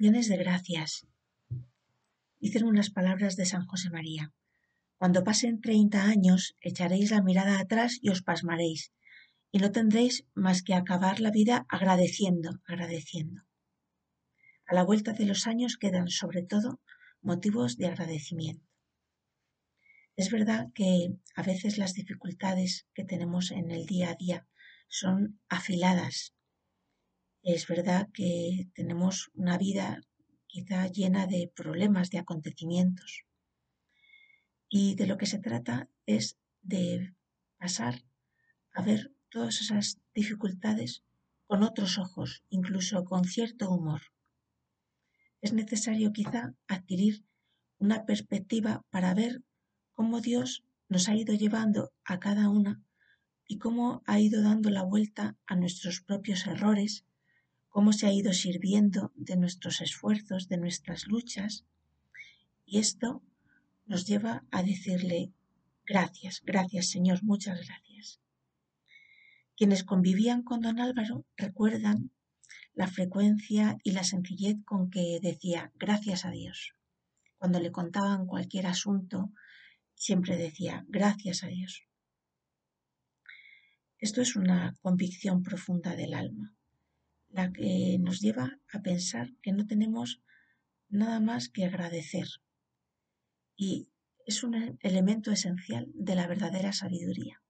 De gracias. Dicen unas palabras de San José María. Cuando pasen treinta años, echaréis la mirada atrás y os pasmaréis, y no tendréis más que acabar la vida agradeciendo, agradeciendo. A la vuelta de los años quedan sobre todo motivos de agradecimiento. Es verdad que a veces las dificultades que tenemos en el día a día son afiladas es verdad que tenemos una vida quizá llena de problemas, de acontecimientos. Y de lo que se trata es de pasar a ver todas esas dificultades con otros ojos, incluso con cierto humor. Es necesario quizá adquirir una perspectiva para ver cómo Dios nos ha ido llevando a cada una y cómo ha ido dando la vuelta a nuestros propios errores cómo se ha ido sirviendo de nuestros esfuerzos, de nuestras luchas. Y esto nos lleva a decirle, gracias, gracias Señor, muchas gracias. Quienes convivían con don Álvaro recuerdan la frecuencia y la sencillez con que decía, gracias a Dios. Cuando le contaban cualquier asunto, siempre decía, gracias a Dios. Esto es una convicción profunda del alma la que nos lleva a pensar que no tenemos nada más que agradecer. Y es un elemento esencial de la verdadera sabiduría,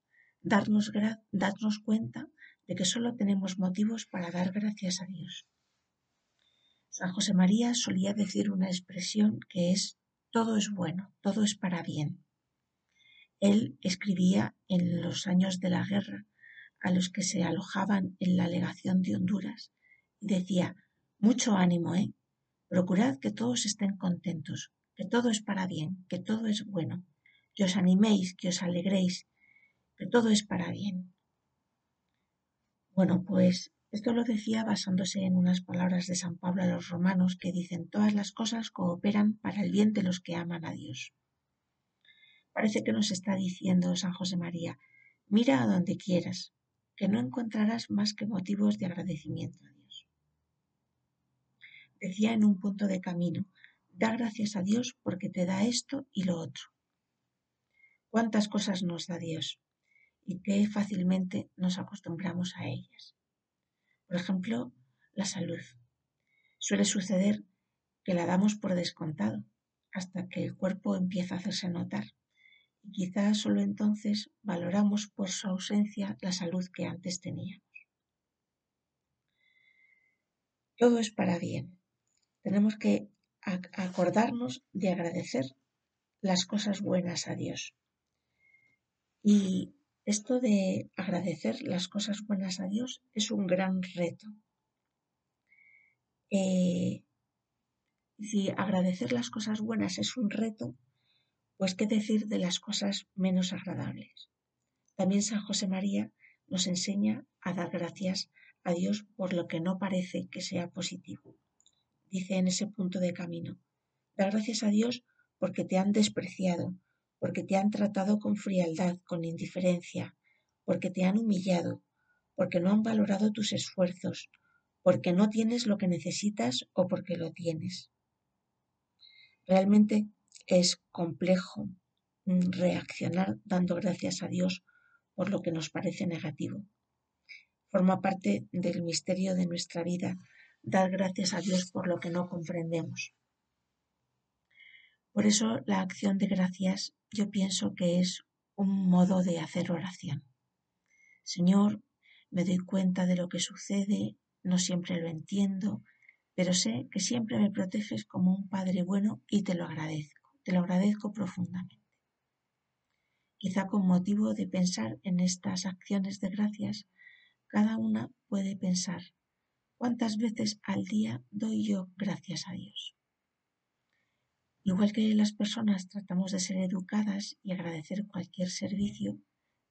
darnos, darnos cuenta de que solo tenemos motivos para dar gracias a Dios. San José María solía decir una expresión que es todo es bueno, todo es para bien. Él escribía en los años de la guerra a los que se alojaban en la legación de Honduras y decía, mucho ánimo, ¿eh? Procurad que todos estén contentos, que todo es para bien, que todo es bueno, que os animéis, que os alegréis, que todo es para bien. Bueno, pues esto lo decía basándose en unas palabras de San Pablo a los romanos que dicen todas las cosas cooperan para el bien de los que aman a Dios. Parece que nos está diciendo San José María, mira a donde quieras, que no encontrarás más que motivos de agradecimiento a Dios. Decía en un punto de camino, da gracias a Dios porque te da esto y lo otro. ¿Cuántas cosas nos da Dios? Y qué fácilmente nos acostumbramos a ellas. Por ejemplo, la salud. Suele suceder que la damos por descontado hasta que el cuerpo empieza a hacerse notar y quizás solo entonces valoramos por su ausencia la salud que antes teníamos. Todo es para bien. Tenemos que acordarnos de agradecer las cosas buenas a Dios. Y esto de agradecer las cosas buenas a Dios es un gran reto. Eh, si agradecer las cosas buenas es un reto, pues qué decir de las cosas menos agradables. También San José María nos enseña a dar gracias a Dios por lo que no parece que sea positivo. Dice en ese punto de camino, da gracias a Dios porque te han despreciado, porque te han tratado con frialdad, con indiferencia, porque te han humillado, porque no han valorado tus esfuerzos, porque no tienes lo que necesitas o porque lo tienes. Realmente es complejo mm, reaccionar dando gracias a Dios por lo que nos parece negativo. Forma parte del misterio de nuestra vida dar gracias a Dios por lo que no comprendemos. Por eso la acción de gracias yo pienso que es un modo de hacer oración. Señor, me doy cuenta de lo que sucede, no siempre lo entiendo, pero sé que siempre me proteges como un Padre bueno y te lo agradezco. Te lo agradezco profundamente. Quizá con motivo de pensar en estas acciones de gracias, cada una puede pensar, ¿Cuántas veces al día doy yo gracias a Dios? Igual que las personas tratamos de ser educadas y agradecer cualquier servicio,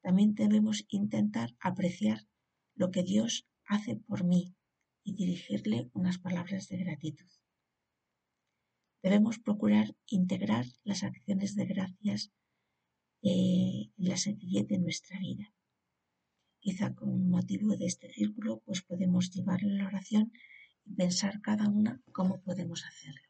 también debemos intentar apreciar lo que Dios hace por mí y dirigirle unas palabras de gratitud. Debemos procurar integrar las acciones de gracias eh, en la sencillez de nuestra vida. Quizá con motivo de este círculo, pues podemos llevar la oración y pensar cada una cómo podemos hacerlo.